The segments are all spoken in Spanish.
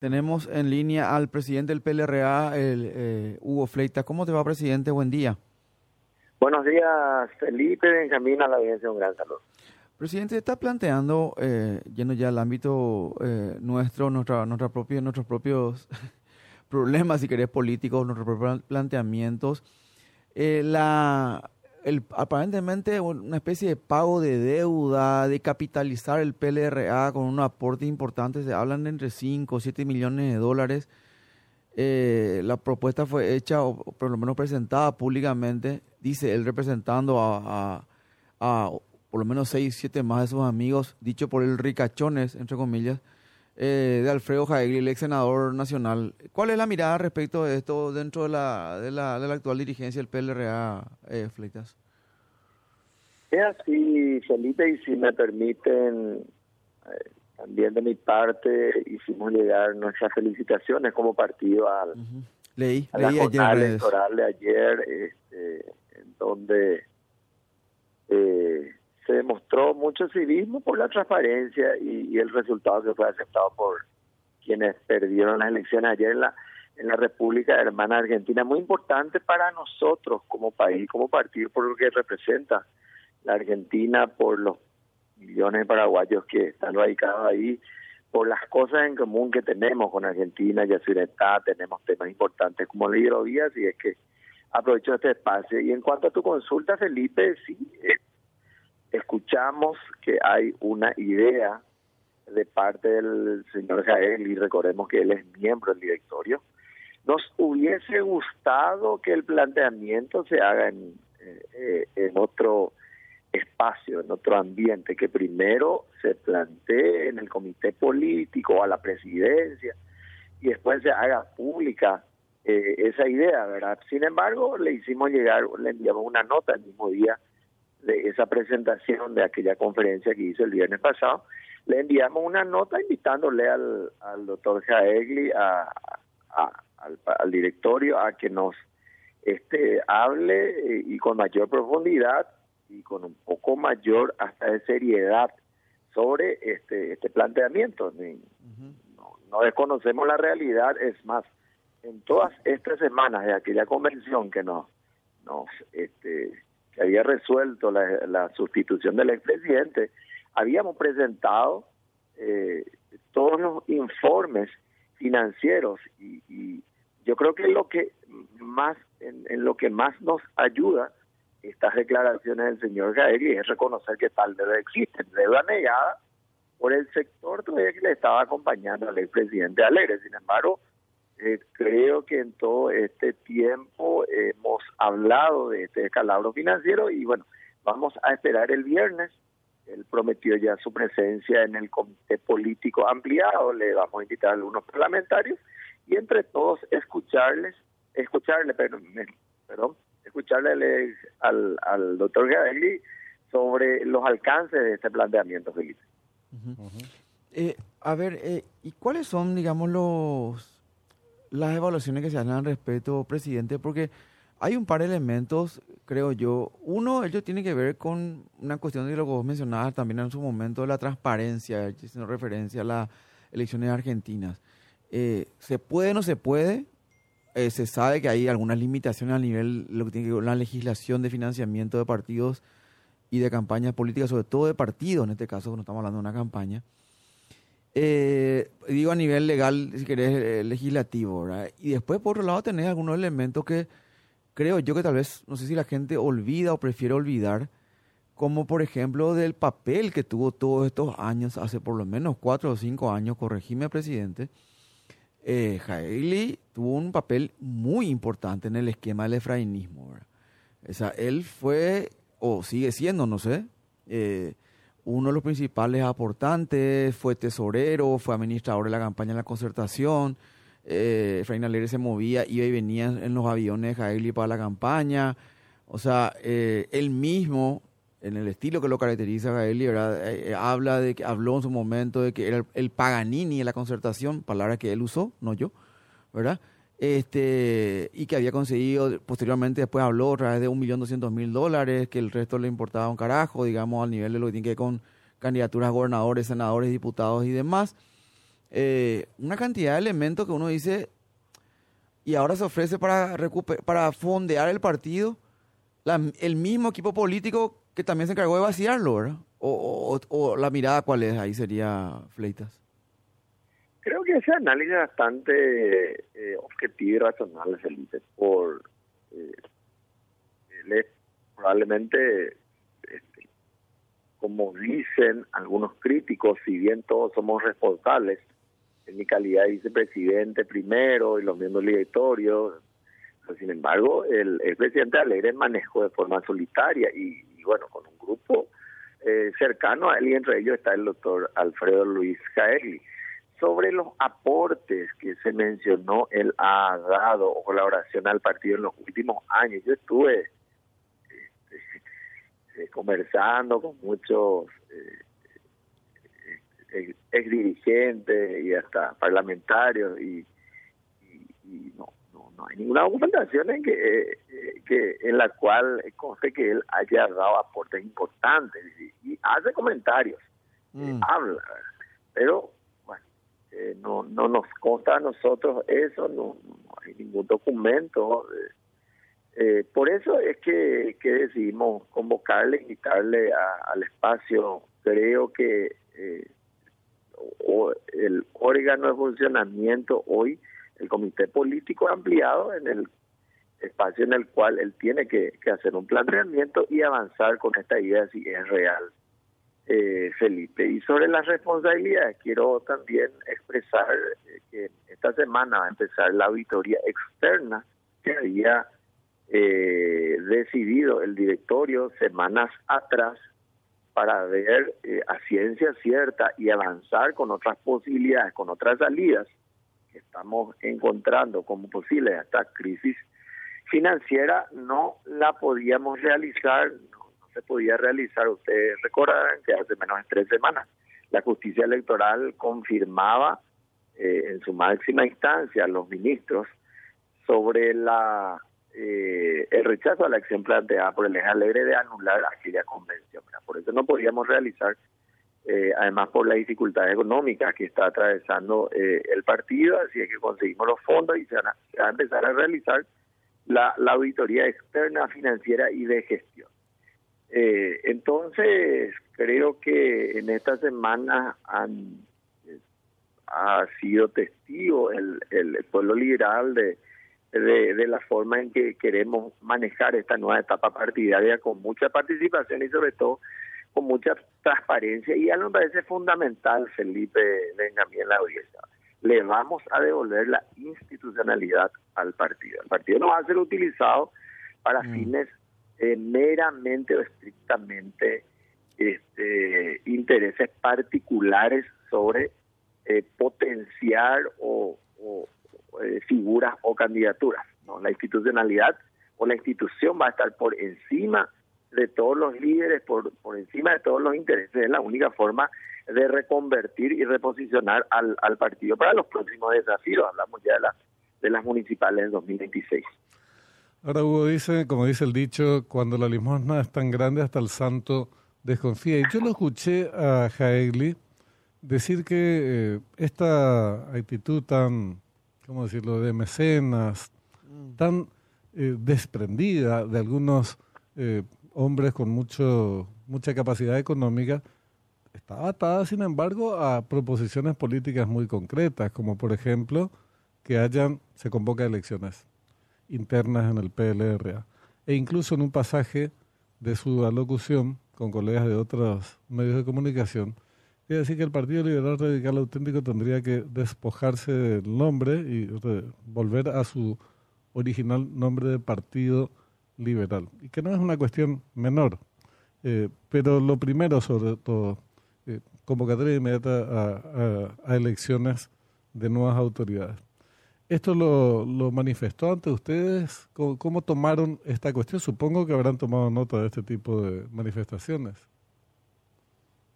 Tenemos en línea al presidente del PLRA, el, eh, Hugo Fleita. ¿Cómo te va, presidente? Buen día. Buenos días, Felipe. Benjamín, a la audiencia, un gran saludo. Presidente, está planteando, eh, yendo ya al ámbito eh, nuestro, nuestra, nuestra propia, nuestros propios problemas, si querés, políticos, nuestros propios planteamientos, eh, la el, aparentemente una especie de pago de deuda, de capitalizar el PLRA con un aporte importante, se hablan de entre 5 o 7 millones de dólares. Eh, la propuesta fue hecha, o por lo menos presentada públicamente, dice él representando a, a, por lo menos 6, 7 más de sus amigos, dicho por el ricachones, entre comillas, eh, de Alfredo Jaegli, el ex senador nacional. ¿Cuál es la mirada respecto de esto dentro de la, de la, de la actual dirigencia del PLRA, eh, Fleitas? Es así, Felipe, y si me permiten, eh, también de mi parte hicimos llegar nuestras felicitaciones como partido al, leí, a la leí jornada ayer, electoral de ayer, este, en donde eh, se demostró mucho civismo por la transparencia y, el resultado que fue aceptado por quienes perdieron las elecciones ayer en la en la República Hermana Argentina, muy importante para nosotros como país, como partido, por lo que representa la Argentina, por los millones de paraguayos que están radicados ahí, por las cosas en común que tenemos con Argentina y Azuretá, tenemos temas importantes como la hidrovía, así es que aprovecho este espacio. Y en cuanto a tu consulta, Felipe, sí, eh, escuchamos que hay una idea de parte del señor Jael y recordemos que él es miembro del directorio. Nos hubiese gustado que el planteamiento se haga en, eh, otro espacio, en otro ambiente, que primero se plantee en el comité político o a la presidencia y después se haga pública eh, esa idea, ¿verdad? Sin embargo, le hicimos llegar, le enviamos una nota el mismo día de esa presentación de aquella conferencia que hizo el viernes pasado, le enviamos una nota invitándole al, doctor Jaegli, a, al, directorio, a que nos este hable eh, y con mayor profundidad y con un poco mayor hasta de seriedad sobre este este planteamiento. no, no desconocemos la realidad, es más, en todas estas semanas de aquella convención que nos, nos este, que había resuelto la, sustitución del expresidente, habíamos presentado eh, todos los informes financieros y, yo creo que lo que más en, lo que más nos ayuda estas declaraciones del señor Gaeli es reconocer que tal deuda existe, deuda negada por el sector que le estaba acompañando al expresidente Alegre. Sin embargo, eh, creo que en todo este tiempo hemos hablado de este escalabro financiero y bueno, vamos a esperar el viernes. Él prometió ya su presencia en el comité político ampliado, le vamos a invitar a algunos parlamentarios y entre todos escucharles, escucharle, perdón, escucharle al, al doctor Gadelli sobre los alcances de este planteamiento, Felipe. Eh, a ver, eh, ¿y cuáles son, digamos, los las evaluaciones que se hacen al respecto, presidente, porque hay un par de elementos, creo yo. Uno, ello tiene que ver con una cuestión de lo que vos mencionabas también en su momento, la transparencia, haciendo referencia a las elecciones argentinas. Eh, ¿Se puede o no se puede? Eh, se sabe que hay algunas limitaciones a nivel, lo que tiene que ver con la legislación de financiamiento de partidos y de campañas políticas, sobre todo de partidos, en este caso, no estamos hablando de una campaña eh, digo a nivel legal, si querés, eh, legislativo, ¿verdad? Y después, por otro lado, tenés algunos elementos que creo yo que tal vez, no sé si la gente olvida o prefiere olvidar, como por ejemplo del papel que tuvo todos estos años, hace por lo menos cuatro o cinco años, corregime, presidente, eh, tuvo un papel muy importante en el esquema del efrainismo, ¿verdad? O sea, él fue, o sigue siendo, no sé, eh, uno de los principales aportantes, fue tesorero, fue administrador de la campaña de la concertación. Eh, Efraín Alegre se movía, iba y venía en los aviones de Jaegli para la campaña. O sea, eh, él mismo, en el estilo que lo caracteriza Jaegli, eh, habla de que habló en su momento de que era el, Paganini de la concertación, palabra que él usó, no yo, ¿verdad? Este y que había conseguido, posteriormente después habló otra vez de un millón doscientos mil dólares, que el resto le importaba un carajo, digamos, al nivel de lo que tiene que ver con candidaturas a gobernadores, senadores, diputados y demás. eh, una cantidad de elementos que uno dice, y ahora se ofrece para, para fondear el partido el mismo equipo político que también se encargó de vaciarlo, ¿verdad? O, o, la mirada cuál es, ahí sería Fleitas. Creo que ese análisis es bastante eh, objetivo y razonable, Felipe, por eh, probablemente este, como dicen algunos críticos, si bien todos somos responsables, en mi calidad de vicepresidente primero y los miembros del directorio, sin embargo, el, presidente Alegre manejó de forma solitaria y, bueno, con un grupo eh, cercano a él y entre ellos está el doctor Alfredo Luis Jaegli. Sobre los aportes que se mencionó, él ha dado o colaboración al partido en los últimos años. Yo estuve este, eh, conversando con muchos eh, ex dirigentes y hasta parlamentarios y, y no no hay ninguna documentación en que, eh, que en la cual conste que él haya dado aportes importantes y, hace comentarios, eh, mm. habla, pero eh, no, no nos consta a nosotros eso, no, hay ningún documento. por eso es que, que decidimos convocarle, invitarle al espacio. Creo que el órgano de funcionamiento hoy el comité político ampliado en el espacio en el cual él tiene que, hacer un planteamiento y avanzar con esta idea si es real, eh, Felipe. Y sobre las responsabilidades, quiero también expresar eh, que esta semana va a empezar la auditoría externa que había eh, decidido el directorio semanas atrás para ver a ciencia cierta y avanzar con otras posibilidades, con otras salidas que estamos encontrando como posible esta crisis financiera no la podíamos realizar, se podía realizar. Ustedes recordarán que hace menos de tres semanas la justicia electoral confirmaba eh, en su máxima instancia a los ministros sobre la eh, el rechazo a la acción planteada por el eje alegre de anular aquella convención. Por eso no podíamos realizar eh, además por las dificultades económicas que está atravesando eh, el partido, así es que conseguimos los fondos y se, va a empezar a realizar la, auditoría externa financiera y de gestión. Eh, entonces, creo que en esta semana han, ha sido testigo el, el, pueblo liberal de, de, de, la forma en que queremos manejar esta nueva etapa partidaria con mucha participación y sobre todo con mucha transparencia y a mí me parece fundamental, Felipe Benjamín, la audiencia. Le vamos a devolver la institucionalidad al partido. El partido no va a ser utilizado para mm. fines eh, meramente o estrictamente este, intereses particulares sobre eh, potenciar o, eh, figuras o candidaturas. ¿no? La institucionalidad o la institución va a estar por encima de todos los líderes, por, por encima de todos los intereses. Es la única forma de reconvertir y reposicionar al, al partido para los próximos desafíos. Hablamos ya de, la, de las municipales del 2026. Ahora Hugo dice, como dice el dicho, cuando la limosna es tan grande hasta el santo desconfía. Y yo lo escuché a Jaegli decir que eh, esta actitud tan, ¿cómo decirlo?, de mecenas, mm. tan eh, desprendida de algunos eh, hombres con mucho, mucha capacidad económica, está atada, sin embargo, a proposiciones políticas muy concretas, como por ejemplo que hayan, se convoca elecciones internas en el PLRA. E incluso en un pasaje de su alocución con colegas de otros medios de comunicación, quiere decir que el Partido Liberal Radical Auténtico tendría que despojarse del nombre y volver a su original nombre de partido liberal, y que no es una cuestión menor. Eh, pero lo primero, sobre todo, eh, convocatoria inmediata a, elecciones de nuevas autoridades. ¿Esto lo, lo manifestó ante ustedes? ¿Cómo, tomaron esta cuestión? Supongo que habrán tomado nota de este tipo de manifestaciones.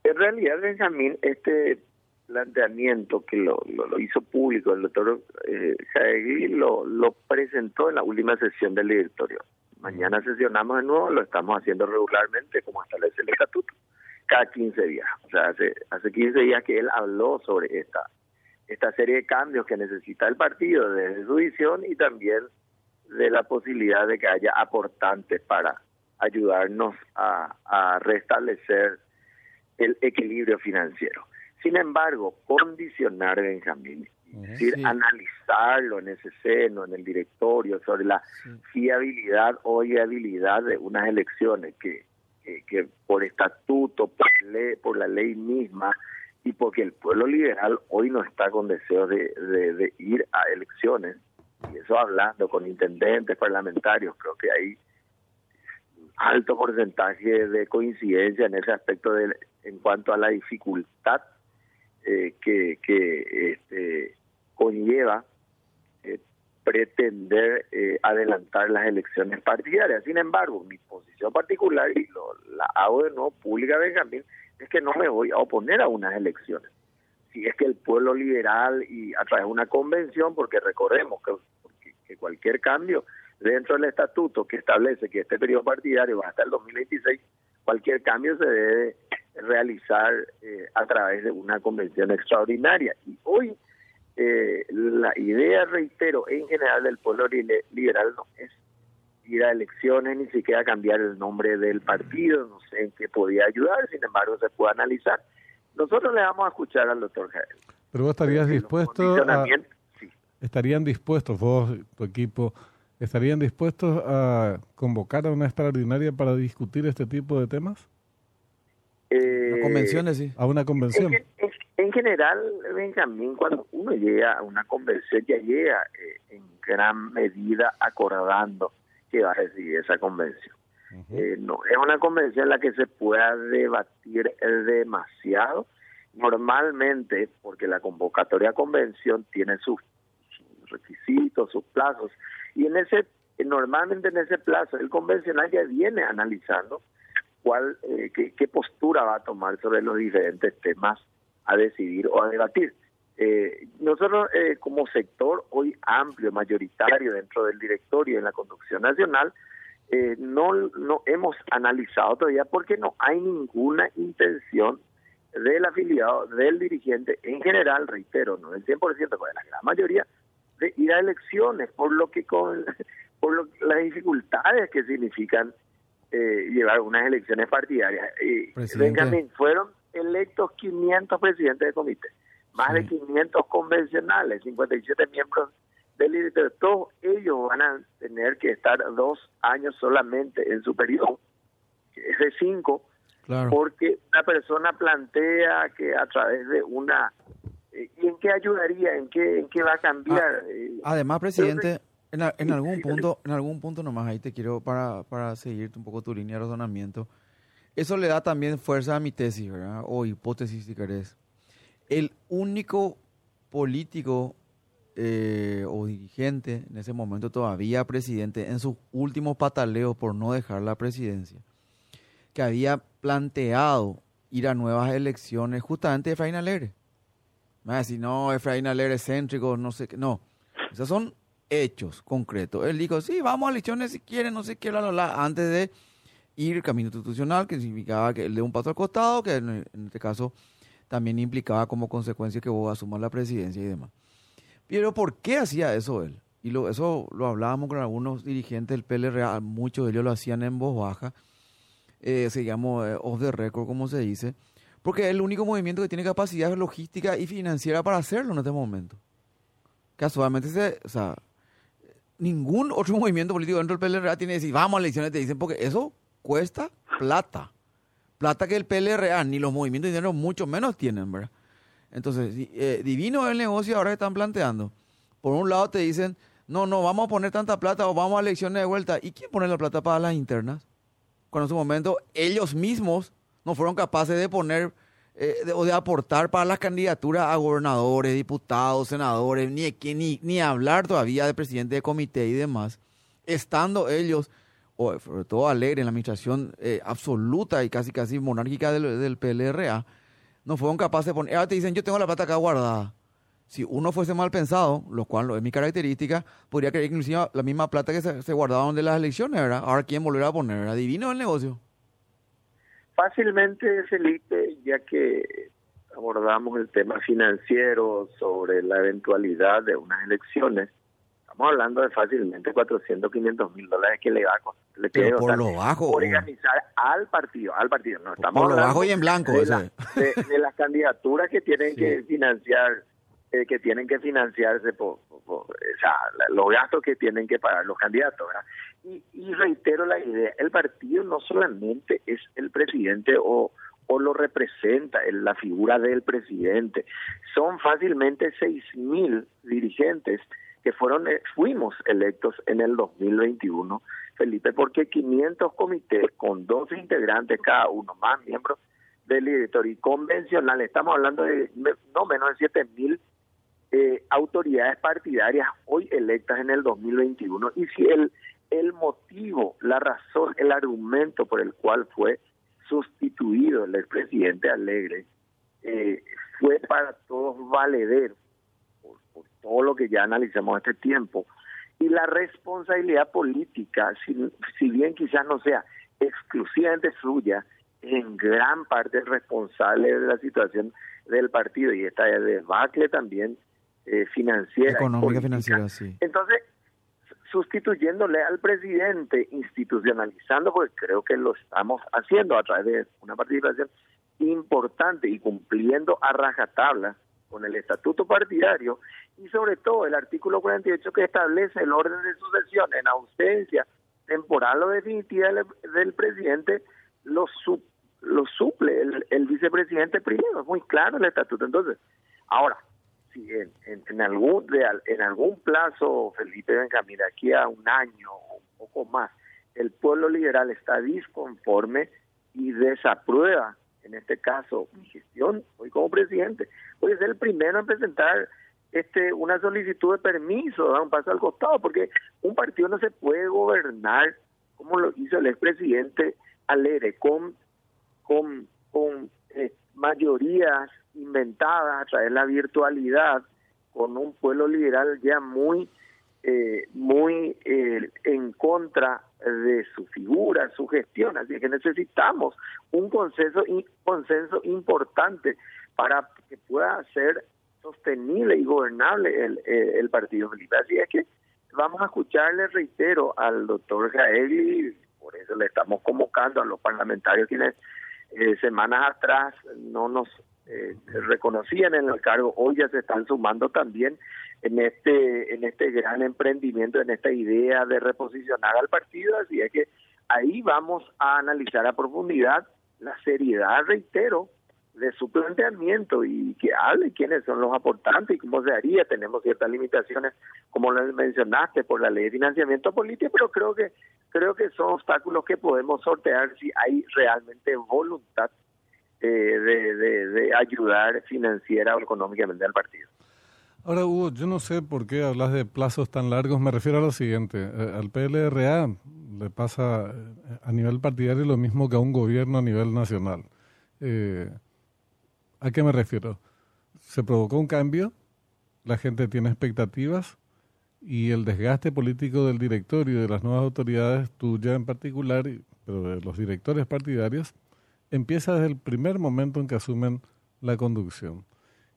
En realidad, Benjamín, este planteamiento que lo, lo, hizo público el doctor eh, lo, lo presentó en la última sesión del directorio. Mañana sesionamos de nuevo, lo estamos haciendo regularmente, como establece el estatuto, cada 15 días. O sea, hace, hace 15 días que él habló sobre esta esta serie de cambios que necesita el partido desde su visión y también de la posibilidad de que haya aportantes para ayudarnos a, a restablecer el equilibrio financiero. Sin embargo, condicionar, Benjamín, es decir, analizarlo en ese seno, en el directorio, sobre la fiabilidad o viabilidad de unas elecciones que, que, por estatuto, por, ley, por la ley misma, y porque el pueblo liberal hoy no está con deseo de, de, ir a elecciones, y eso hablando con intendentes parlamentarios, creo que hay alto porcentaje de coincidencia en ese aspecto de, en cuanto a la dificultad eh, que, que este, conlleva pretender eh, adelantar las elecciones partidarias. Sin embargo, mi posición particular, y lo, la hago de nuevo pública, Benjamín, es que no me voy a oponer a unas elecciones. Si es que el pueblo liberal y a través de una convención, porque recordemos que, que cualquier cambio dentro del estatuto que establece que este periodo partidario va hasta el 2026, cualquier cambio se debe realizar eh, a través de una convención extraordinaria. Y hoy eh, la idea, reitero, en general del pueblo liberal no es ir a elecciones, ni siquiera cambiar el nombre del partido, no sé en qué podía ayudar, sin embargo se puede analizar. Nosotros le vamos a escuchar al doctor Jael. Pero vos estarías dispuesto a... ¿Estarían dispuestos vos, tu equipo, estarían dispuestos a convocar a una extraordinaria para discutir este tipo de temas? Eh, convenciones, sí. A una convención. En, general, Benjamín, cuando uno llega a una convención, ya llega eh, en gran medida acordando que va a recibir esa convención. Eh, no es una convención en la que se pueda debatir demasiado. Normalmente, porque la convocatoria a convención tiene sus, sus requisitos, sus plazos, y en ese normalmente en ese plazo el convencional ya viene analizando cuál, eh, qué, postura va a tomar sobre los diferentes temas a decidir o a debatir. Eh, nosotros eh, como sector hoy amplio, mayoritario dentro del directorio en la conducción nacional, no, no hemos analizado todavía porque no hay ninguna intención del afiliado, del dirigente en general, reitero, no el 100%, pero de la gran mayoría, de ir a elecciones, por lo que con por las dificultades que significan eh, llevar unas elecciones partidarias. Benjamín, fueron electos 500 presidentes de comité, más de 500 convencionales, 57 miembros del directorio. Todos ellos van a tener que estar dos años solamente en su periodo, es de cinco, porque una persona plantea que a través de una... Eh, ¿Y en qué ayudaría? ¿En qué, en qué va a cambiar? Ah, eh, además, presidente... En, algún punto, en algún punto nomás ahí te quiero para, para seguirte un poco tu línea de razonamiento. Eso le da también fuerza a mi tesis, ¿verdad? O hipótesis, si querés. El único político eh, o dirigente, en ese momento todavía presidente, en sus últimos pataleos por no dejar la presidencia, que había planteado ir a nuevas elecciones, justamente Efraín Alegre. Me va no, Efraín Alegre es céntrico, no sé qué. No, esas son hechos concretos. Él dijo, sí, vamos a elecciones si quieren, no sé qué, antes de ir camino institucional, que significaba que él dé un paso al costado, que en, este caso también implicaba como consecuencia que vos asumas la presidencia y demás. Pero ¿por qué hacía eso él? Y eso lo hablábamos con algunos dirigentes del PLR, muchos de ellos lo hacían en voz baja, eh, se llama eh, off the record, como se dice, porque es el único movimiento que tiene capacidad logística y financiera para hacerlo en este momento. Casualmente, se, o sea, ningún otro movimiento político dentro del PLRA tiene que decir, vamos a elecciones, te dicen, porque eso cuesta plata. Plata que el PLRA, ni los movimientos de dinero mucho menos tienen, ¿verdad? Entonces, eh, divino el negocio ahora que están planteando. Por un lado te dicen, no, no, vamos a poner tanta plata o vamos a elecciones de vuelta. ¿Y quién pone la plata para las internas? Cuando en su momento ellos mismos no fueron capaces de poner eh, o de aportar para las candidaturas a gobernadores, diputados, senadores, ni, ni, ni hablar todavía de presidente de comité y demás, estando ellos, o sobre todo alegre en la administración eh, absoluta y casi casi monárquica del, del, PLRA, no fueron capaces de poner, ahora te dicen, yo tengo la plata acá guardada. Si uno fuese mal pensado, lo cual es mi característica, podría creer que inclusive la misma plata que se, se guardaban de las elecciones, ¿verdad? Ahora, ¿quién volverá a poner? Adivino el negocio. Fácilmente, Felipe, ya que abordamos el tema financiero sobre la eventualidad de unas elecciones, estamos hablando de fácilmente 400, 500 mil dólares que le va a le Pero por lo bajo. Organizar al partido, al partido. No, estamos por lo bajo y en blanco. De, de, las candidaturas que tienen que financiar eh, que tienen que financiarse por, o sea, los gastos que tienen que pagar los candidatos. Y, y, reitero la idea, el partido no solamente es el presidente o, o lo representa, la figura del presidente, son fácilmente seis mil dirigentes que fueron eh, fuimos electos en el 2021, Felipe, porque 500 comités con dos integrantes cada uno, más miembros del directorio y convencional, estamos hablando de no menos de siete mil eh, autoridades partidarias hoy electas en el 2021 y si el, el motivo, la razón, el argumento por el cual fue sustituido el expresidente Alegre eh, fue para todos valedero por, todo lo que ya analizamos este tiempo y la responsabilidad política, si, si bien quizás no sea exclusivamente suya, en gran parte responsable de la situación del partido y esta debacle también eh, financiera. Económica, financiera, sí. Entonces, sustituyéndole al presidente, institucionalizando, porque creo que lo estamos haciendo a través de una participación importante y cumpliendo a rajatabla con el estatuto partidario y sobre todo el artículo 48 que establece el orden de sucesión en ausencia temporal o definitiva del, presidente, lo, lo suple el, vicepresidente primero, es muy claro el estatuto. Entonces, ahora, si en, algún en algún plazo, Felipe Benjamín, aquí a un año o un poco más, el pueblo liberal está disconforme y desaprueba, en este caso, mi gestión, hoy como presidente, voy a ser el primero en presentar este una solicitud de permiso, dar un paso al costado, porque un partido no se puede gobernar como lo hizo el expresidente Alegre, con, con, con eh, mayorías inventadas a través de la virtualidad, con un pueblo liberal ya muy, eh, muy eh, en contra de su figura, su gestión. Así que necesitamos un consenso, un consenso importante para que pueda ser sostenible y gobernable el, el Partido Felipe. Así es que vamos a escucharle, reitero, al doctor Gaeli, por eso le estamos convocando a los parlamentarios quienes eh, semanas atrás no nos eh, reconocían en el cargo, hoy ya se están sumando también en este en este gran emprendimiento, en esta idea de reposicionar al partido, así es que ahí vamos a analizar a profundidad la seriedad, reitero, de su planteamiento y que hable quiénes son los aportantes y cómo se haría. Tenemos ciertas limitaciones, como lo mencionaste, por la ley de financiamiento político, pero creo que creo que son obstáculos que podemos sortear si hay realmente voluntad eh, de, ayudar financiera o económicamente al partido. Ahora, Hugo, yo no sé por qué hablas de plazos tan largos. Me refiero a lo siguiente. Eh, al PLRA le pasa eh, a nivel partidario lo mismo que a un gobierno a nivel nacional. Eh, ¿A qué me refiero? Se provocó un cambio, la gente tiene expectativas y el desgaste político del directorio de las nuevas autoridades, tuya en particular, pero de los directores partidarios, empieza desde el primer momento en que asumen la conducción.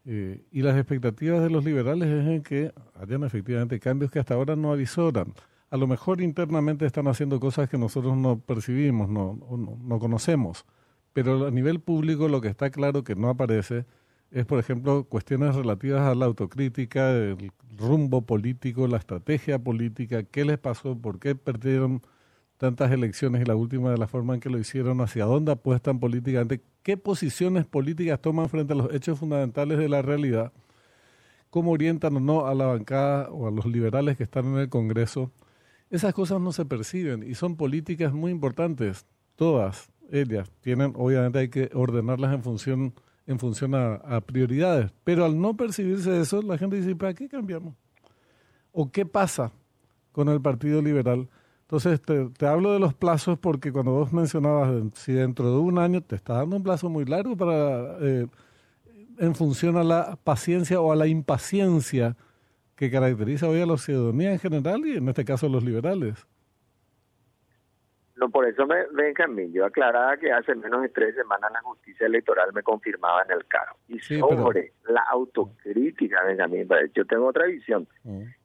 Eh, y las expectativas de los liberales es en que hayan efectivamente cambios que hasta ahora no avisoran. A lo mejor internamente están haciendo cosas que nosotros no percibimos, no, no, no conocemos pero a nivel público lo que está claro que no aparece es, por ejemplo, cuestiones relativas a la autocrítica, el rumbo político, la estrategia política, qué les pasó, por qué perdieron tantas elecciones y la última de la forma en que lo hicieron, hacia dónde apuestan políticamente, qué posiciones políticas toman frente a los hechos fundamentales de la realidad, cómo orientan o no a la bancada o a los liberales que están en el Congreso. Esas cosas no se perciben y son políticas muy importantes, todas, ellas tienen, obviamente hay que ordenarlas en función, en función a, prioridades, pero al no percibirse eso, la gente dice, ¿para qué cambiamos? ¿O qué pasa con el Partido Liberal? Entonces, te, hablo de los plazos porque cuando vos mencionabas si dentro de un año te está dando un plazo muy largo para, eh, en función a la paciencia o a la impaciencia que caracteriza hoy a la ciudadanía en general y en este caso a los liberales. No, por eso me, Benjamín, yo aclaraba que hace menos de tres semanas la justicia electoral me confirmaba en el cargo. Y sobre la autocrítica, Benjamín, yo tengo otra visión.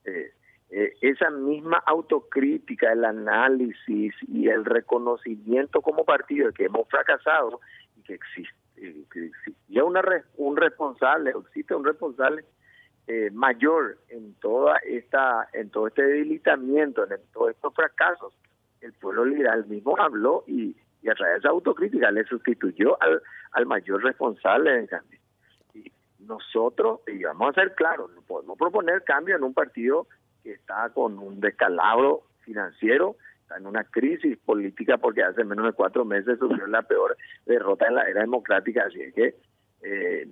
Eh, eh, esa misma autocrítica, el análisis y el reconocimiento como partido de que hemos fracasado y que existe, que existía una, un responsable, existe un responsable eh, mayor en toda esta, en todo este debilitamiento, en todos estos fracasos el pueblo liberal mismo habló y, a través de esa autocrítica le sustituyó al, mayor responsable de cambio. Y nosotros, y vamos a ser claros, no podemos proponer cambio en un partido que está con un descalabro financiero, está en una crisis política porque hace menos de cuatro meses sufrió la peor derrota en la era democrática, así es que, eh,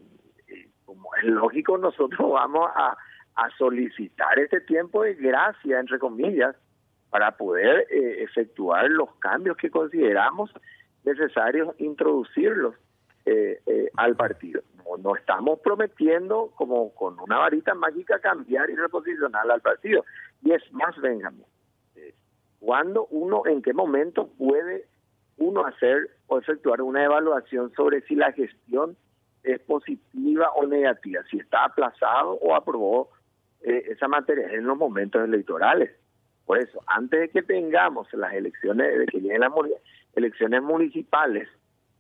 como es lógico, nosotros vamos a, a solicitar este tiempo de gracia, entre comillas, para poder eh, efectuar los cambios que consideramos necesarios introducirlos eh, eh, al partido. No, estamos prometiendo como con una varita mágica cambiar y reposicionar al partido. Y es más, Benjamín, ¿cuándo uno, en qué momento puede uno hacer o efectuar una evaluación sobre si la gestión es positiva o negativa, si está aplazado o aprobó esa materia en los momentos electorales. Por eso, antes de que tengamos las elecciones, de que lleguen las elecciones municipales,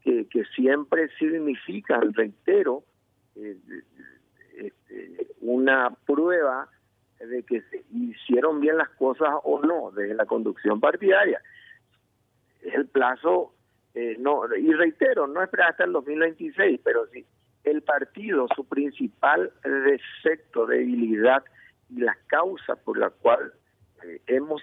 que, siempre significan, reitero, este, una prueba de que se hicieron bien las cosas o no desde la conducción partidaria. Es el plazo, eh, no y reitero, no esperar hasta el 2026, pero sí, el partido, su principal defecto, debilidad y la causa por la cual eh, hemos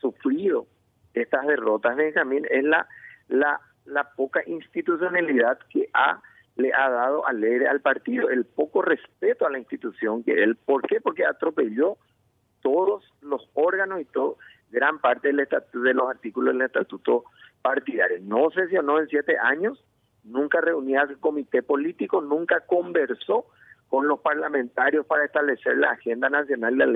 sufrido estas derrotas, Benjamín, es la, la, la poca institucionalidad que ha le ha dado al al partido, el poco respeto a la institución que él, ¿por qué? Porque atropelló todos los órganos y todo, gran parte del estatuto, de los artículos del estatuto partidario. No sesionó en siete años, nunca reunía el comité político, nunca conversó con los parlamentarios para establecer la agenda nacional, la,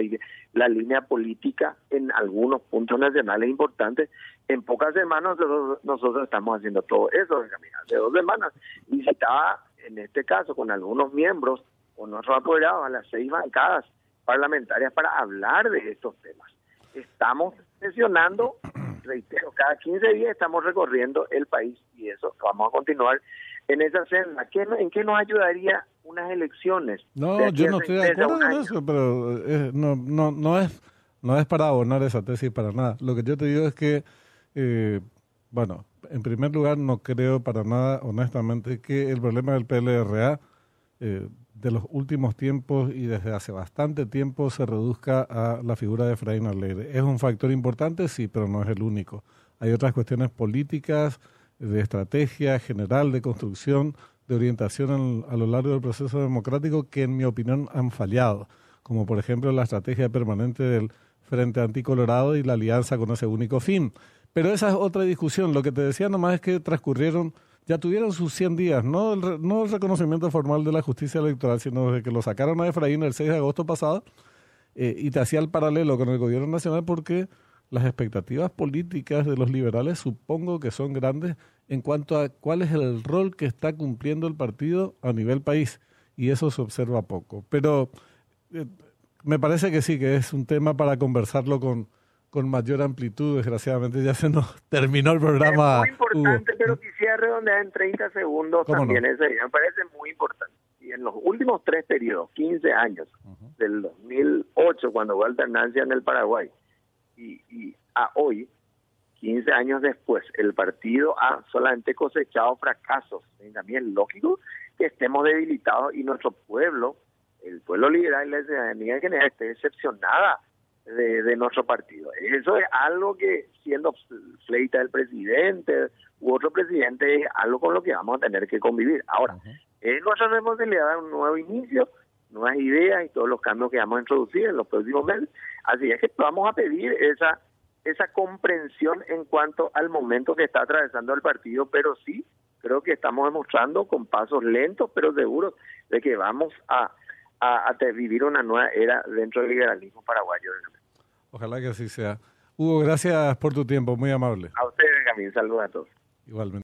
la línea política en algunos puntos nacionales importantes. En pocas semanas nosotros, estamos haciendo todo eso, hace dos semanas visitaba, en este caso, con algunos miembros o nuestros apoderados a las seis bancadas parlamentarias para hablar de estos temas. Estamos sesionando, reitero, cada 15 días estamos recorriendo el país y eso vamos a continuar en esa senda. ¿En qué nos ayudaría unas elecciones. No, yo no estoy de acuerdo con eso, pero eh, no, no, no, es, no es para abonar esa tesis para nada. Lo que yo te digo es que, eh, bueno, en primer lugar, no creo para nada, honestamente, que el problema del PLRA eh, de los últimos tiempos y desde hace bastante tiempo se reduzca a la figura de Efraín Alegre. Es un factor importante, sí, pero no es el único. Hay otras cuestiones políticas, de estrategia general, de construcción, de orientación a lo largo del proceso democrático que en mi opinión han fallado, como por ejemplo la estrategia permanente del Frente Anticolorado y la alianza con ese único fin. Pero esa es otra discusión. Lo que te decía nomás es que transcurrieron, ya tuvieron sus 100 días, no el, no el reconocimiento formal de la justicia electoral, sino desde que lo sacaron a Efraín el 6 de agosto pasado, eh, y te hacía el paralelo con el gobierno nacional porque las expectativas políticas de los liberales supongo que son grandes en cuanto a cuál es el rol que está cumpliendo el partido a nivel país. Y eso se observa poco. Pero eh, me parece que sí, que es un tema para conversarlo con, con mayor amplitud. Desgraciadamente ya se nos terminó el programa. Es muy importante, pero quisiera redondear en 30 segundos también ese Me parece muy importante. Y en los últimos tres periodos, 15 años, del 2008, cuando hubo alternancia en el Paraguay, y, y a hoy, 15 años después, el partido ha solamente cosechado fracasos. también es lógico que estemos debilitados y nuestro pueblo, el pueblo liberal y la ciudadanía en general, esté decepcionada de, nuestro partido. Eso es algo que, siendo fleita del presidente u otro presidente, es algo con lo que vamos a tener que convivir. Ahora, es nuestra responsabilidad dar un nuevo inicio, nuevas ideas y todos los cambios que vamos a introducir en los próximos meses. Así es que vamos a pedir esa esa comprensión en cuanto al momento que está atravesando el partido, pero sí creo que estamos demostrando con pasos lentos pero seguros de que vamos a, a, vivir una nueva era dentro del liberalismo paraguayo. Ojalá que así sea. Hugo, gracias por tu tiempo, muy amable. A ustedes, Benjamín. Saludos a todos. Igualmente.